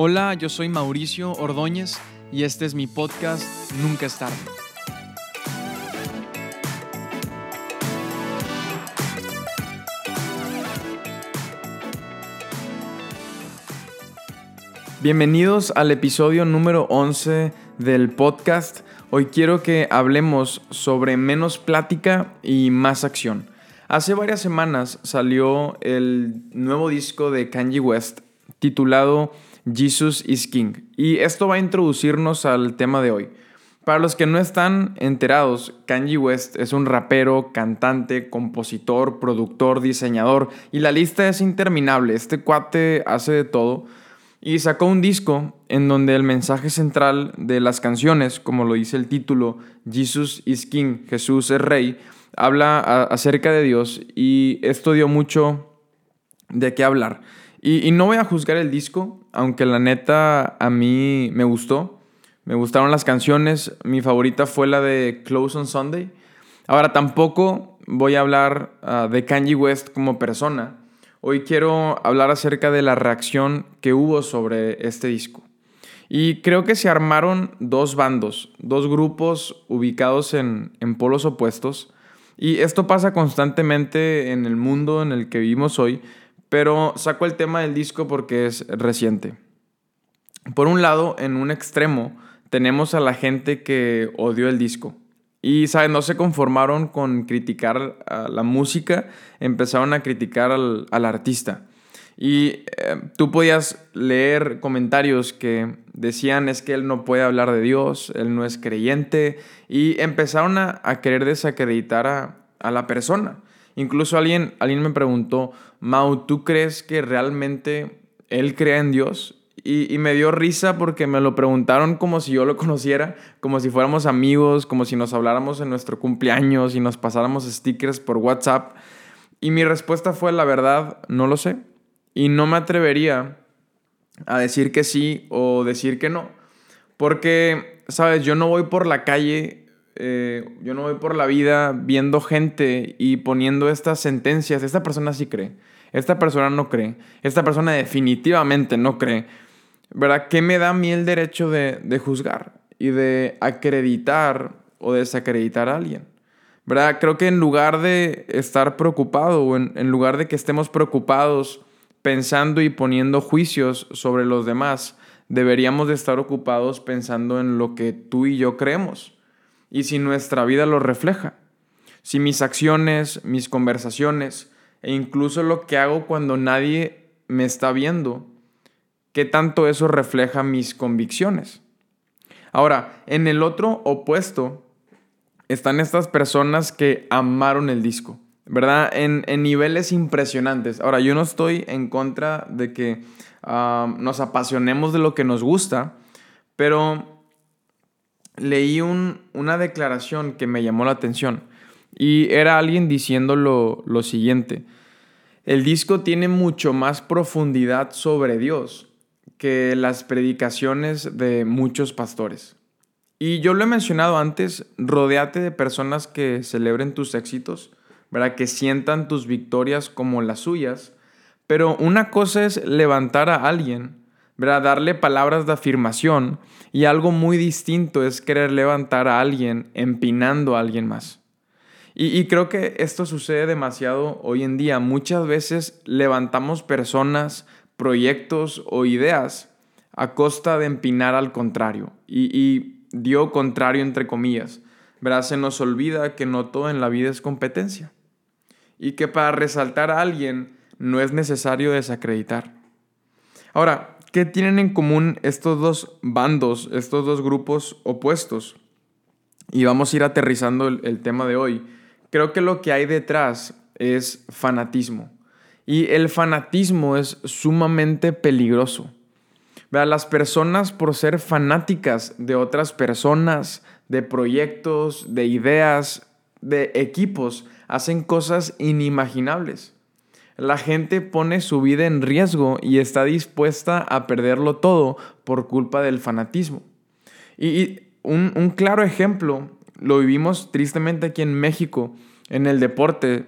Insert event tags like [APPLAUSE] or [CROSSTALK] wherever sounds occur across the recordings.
Hola, yo soy Mauricio Ordóñez y este es mi podcast Nunca es tarde. Bienvenidos al episodio número 11 del podcast. Hoy quiero que hablemos sobre menos plática y más acción. Hace varias semanas salió el nuevo disco de Kanye West titulado Jesus is King. Y esto va a introducirnos al tema de hoy. Para los que no están enterados, Kanye West es un rapero, cantante, compositor, productor, diseñador y la lista es interminable. Este cuate hace de todo y sacó un disco en donde el mensaje central de las canciones, como lo dice el título, Jesus is King, Jesús es Rey, habla acerca de Dios y esto dio mucho de qué hablar. Y, no voy a juzgar el disco, aunque la neta a mí me gustó. Me gustaron las canciones. Mi favorita fue la de Close on Sunday. Ahora tampoco voy a hablar ah, de Kanye West como persona. Hoy quiero hablar acerca de la reacción que hubo sobre este disco. Y creo que se armaron dos bandos, dos grupos ubicados en, en polos opuestos. Y esto pasa constantemente en el mundo en el que vivimos hoy, pero saco el tema del disco porque es reciente. Por un lado, en un extremo, tenemos a la gente que odió el disco. Y, ¿sabes? No se conformaron con criticar la música, empezaron a criticar al, artista. Y eh, tú podías leer comentarios que decían es que él no puede hablar de Dios, él no es creyente, y empezaron a, querer desacreditar a, a la persona. Incluso alguien, alguien me preguntó, Mau, ¿tú crees que realmente él crea en Dios? Y, me dio risa porque me lo preguntaron como si yo lo [LAUGHS] conociera, como si fuéramos amigos, como si nos habláramos en nuestro cumpleaños y nos pasáramos stickers por WhatsApp. Y mi respuesta fue, la verdad, no lo sé. Y no me atrevería a decir que sí o decir que no. Porque, sabes, yo no voy por la calle eh, yo no voy por la vida viendo gente y poniendo estas sentencias. Esta persona sí cree. Esta persona no cree. Esta persona definitivamente no cree. ¿Verdad? ¿Qué me da a mí el derecho de, juzgar y de acreditar o desacreditar a alguien? ¿Verdad? Creo que en lugar de estar preocupado o en, en lugar de que estemos preocupados pensando y poniendo juicios sobre los demás, deberíamos de estar ocupados pensando en lo que tú y yo creemos y si nuestra vida lo refleja. Si mis acciones, mis conversaciones e incluso lo que hago cuando nadie me está viendo, qué tanto eso refleja mis convicciones. Ahora, en el otro opuesto están estas personas que amaron el disco, ¿verdad? En, niveles impresionantes. Ahora, yo no estoy en contra de que ah, nos apasionemos de lo que nos gusta, pero leí una declaración que me llamó la atención y era alguien diciendo lo, lo siguiente. El disco tiene mucho más profundidad sobre Dios que las predicaciones de muchos pastores. Y yo lo he mencionado antes, rodeate de personas que celebren tus éxitos, ¿verdad? que sientan tus victorias como las suyas, pero una cosa es levantar a alguien Darle palabras de afirmación y algo muy distinto es querer levantar a alguien empinando a alguien más. Y, creo que esto sucede demasiado hoy en día. Muchas veces levantamos personas, proyectos o ideas a costa de empinar al contrario. Y, y dio contrario entre comillas. ¿verdad? Se nos olvida que no todo en la vida es competencia. Y que para resaltar a alguien no es necesario desacreditar. Ahora, ¿Qué tienen en común estos dos bandos, estos dos grupos opuestos? Y vamos a ir aterrizando el, tema de hoy. Creo que lo que hay detrás es fanatismo. Y el fanatismo es sumamente peligroso. Las personas por ser fanáticas de otras personas, de proyectos, de ideas, de equipos, hacen cosas inimaginables. La gente pone su vida en riesgo y está dispuesta a perderlo todo por culpa del fanatismo. Y, un, claro ejemplo, lo vivimos tristemente aquí en México, en el deporte.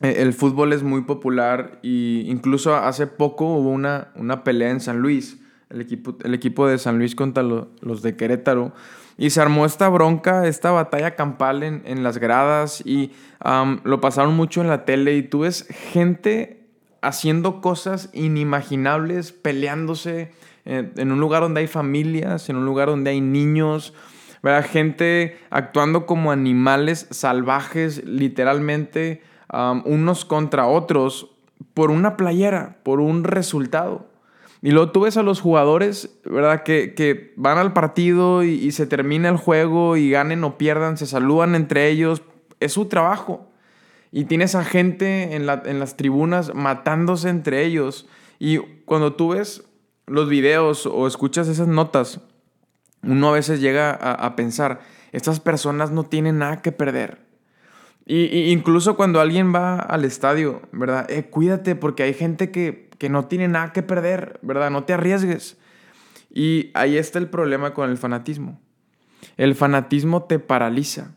E, el fútbol es muy popular e incluso hace poco hubo una, una pelea en San Luis el equipo, el equipo de San Luis contra los de Querétaro. Y se armó esta bronca, esta batalla campal en, las gradas y lo pasaron mucho en la tele y tú ves gente haciendo cosas inimaginables, peleándose en, en un lugar donde hay familias, en un lugar donde hay niños, ¿verdad? gente actuando como animales salvajes, literalmente, unos contra otros, por una playera, por un resultado. Y luego tú ves a los jugadores, ¿verdad? Que, van al partido y, se termina el juego y ganen o pierdan, se saludan entre ellos. Es su trabajo. Y tienes a gente en, las tribunas matándose entre ellos. Y cuando tú ves los videos o escuchas esas notas, uno a veces llega a, pensar, estas personas no tienen nada que perder. Y, incluso cuando alguien va al estadio, ¿verdad? Eh, cuídate porque hay gente que que no tiene nada que perder, ¿verdad? No te arriesgues. Y ahí está el problema con el fanatismo. El fanatismo te paraliza.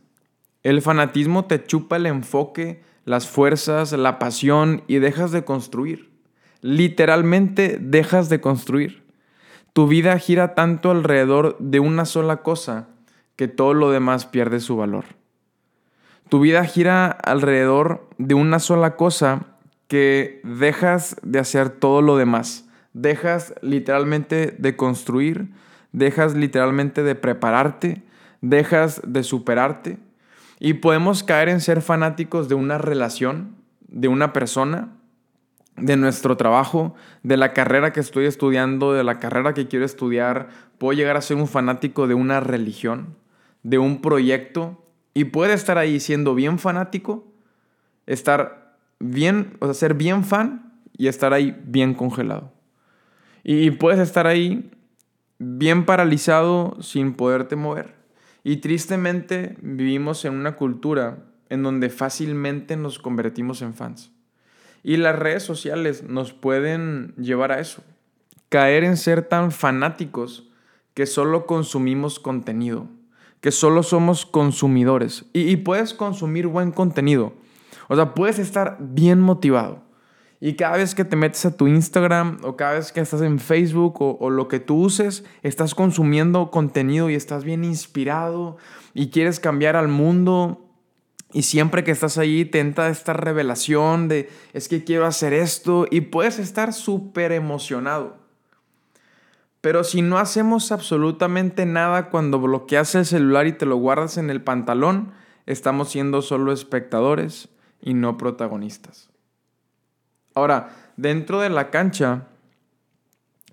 El fanatismo te chupa el enfoque, las fuerzas, la pasión y dejas de construir. Literalmente dejas de construir. Tu vida gira tanto alrededor de una sola cosa que todo lo demás pierde su valor. Tu vida gira alrededor de una sola cosa que dejas de hacer todo lo demás. Dejas literalmente de construir, dejas literalmente de prepararte, dejas de superarte. Y podemos caer en ser fanáticos de una relación, de una persona, de nuestro trabajo, de la carrera que estoy estudiando, de la carrera que quiero estudiar. Puedo llegar a ser un fanático de una religión, de un proyecto. Y puede estar ahí siendo bien fanático, estar bien, o sea, ser bien fan y estar ahí bien congelado. Y puedes estar ahí bien paralizado sin poderte mover. Y tristemente vivimos en una cultura en donde fácilmente nos convertimos en fans. Y las redes sociales nos pueden llevar a eso. Caer en ser tan fanáticos que solo consumimos contenido, que solo somos consumidores. Y, y puedes consumir buen contenido, o sea, puedes estar bien motivado. Y cada vez que te metes a tu Instagram o cada vez que estás en Facebook o, lo que tú uses, estás consumiendo contenido y estás bien inspirado y quieres cambiar al mundo. Y siempre que estás ahí te entra esta revelación de es que quiero hacer esto y puedes estar súper emocionado. Pero si no hacemos absolutamente nada cuando bloqueas el celular y te lo guardas en el pantalón, estamos siendo solo espectadores y no protagonistas. Ahora, dentro de la cancha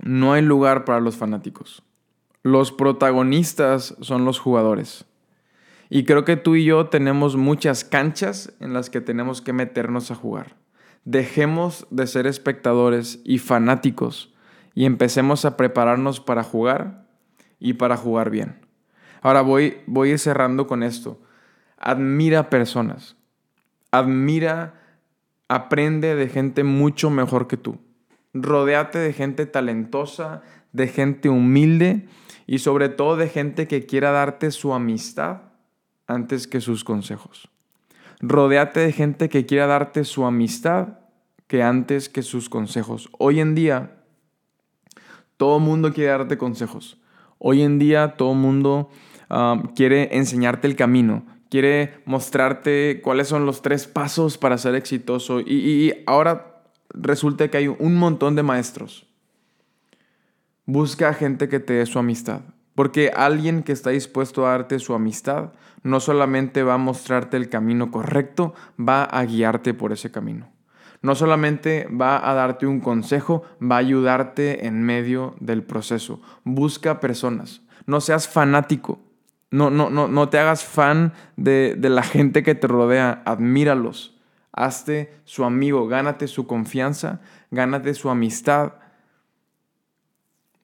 no hay lugar para los fanáticos. Los protagonistas son los jugadores. Y creo que tú y yo tenemos muchas canchas en las que tenemos que meternos a jugar. Dejemos de ser espectadores y fanáticos y empecemos a prepararnos para jugar y para jugar bien. Ahora voy, voy cerrando con esto. Admira personas admira, aprende de gente mucho mejor que tú. Rodéate de gente talentosa, de gente humilde y sobre todo de gente que quiera darte su amistad antes que sus consejos. Rodéate de gente que quiera darte su amistad que antes que sus consejos. Hoy en día, todo mundo quiere darte consejos. Hoy en día, todo mundo ah, quiere enseñarte el camino, quiere mostrarte cuáles son los tres pasos para ser exitoso. Y, ahora resulta que hay un montón de maestros. Busca gente que te dé su amistad. Porque alguien que está dispuesto a darte su amistad no solamente va a mostrarte el camino correcto, va a guiarte por ese camino. No solamente va a darte un consejo, va a ayudarte en medio del proceso. Busca personas. No seas fanático. No, no, no, no te hagas fan de, de la gente que te rodea, admíralos. Hazte su amigo, gánate su confianza, gánate su amistad,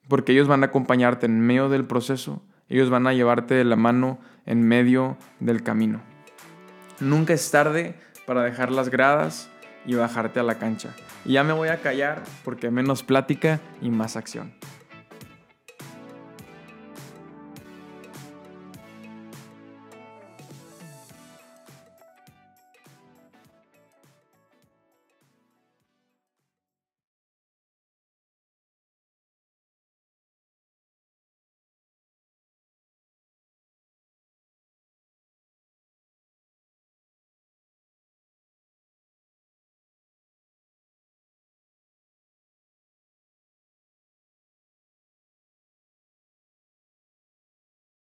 porque ellos van a acompañarte en medio del proceso, ellos van a llevarte de la mano en medio del camino. Nunca es tarde para dejar las gradas y bajarte a la cancha. Y ya me voy a callar porque menos plática y más acción.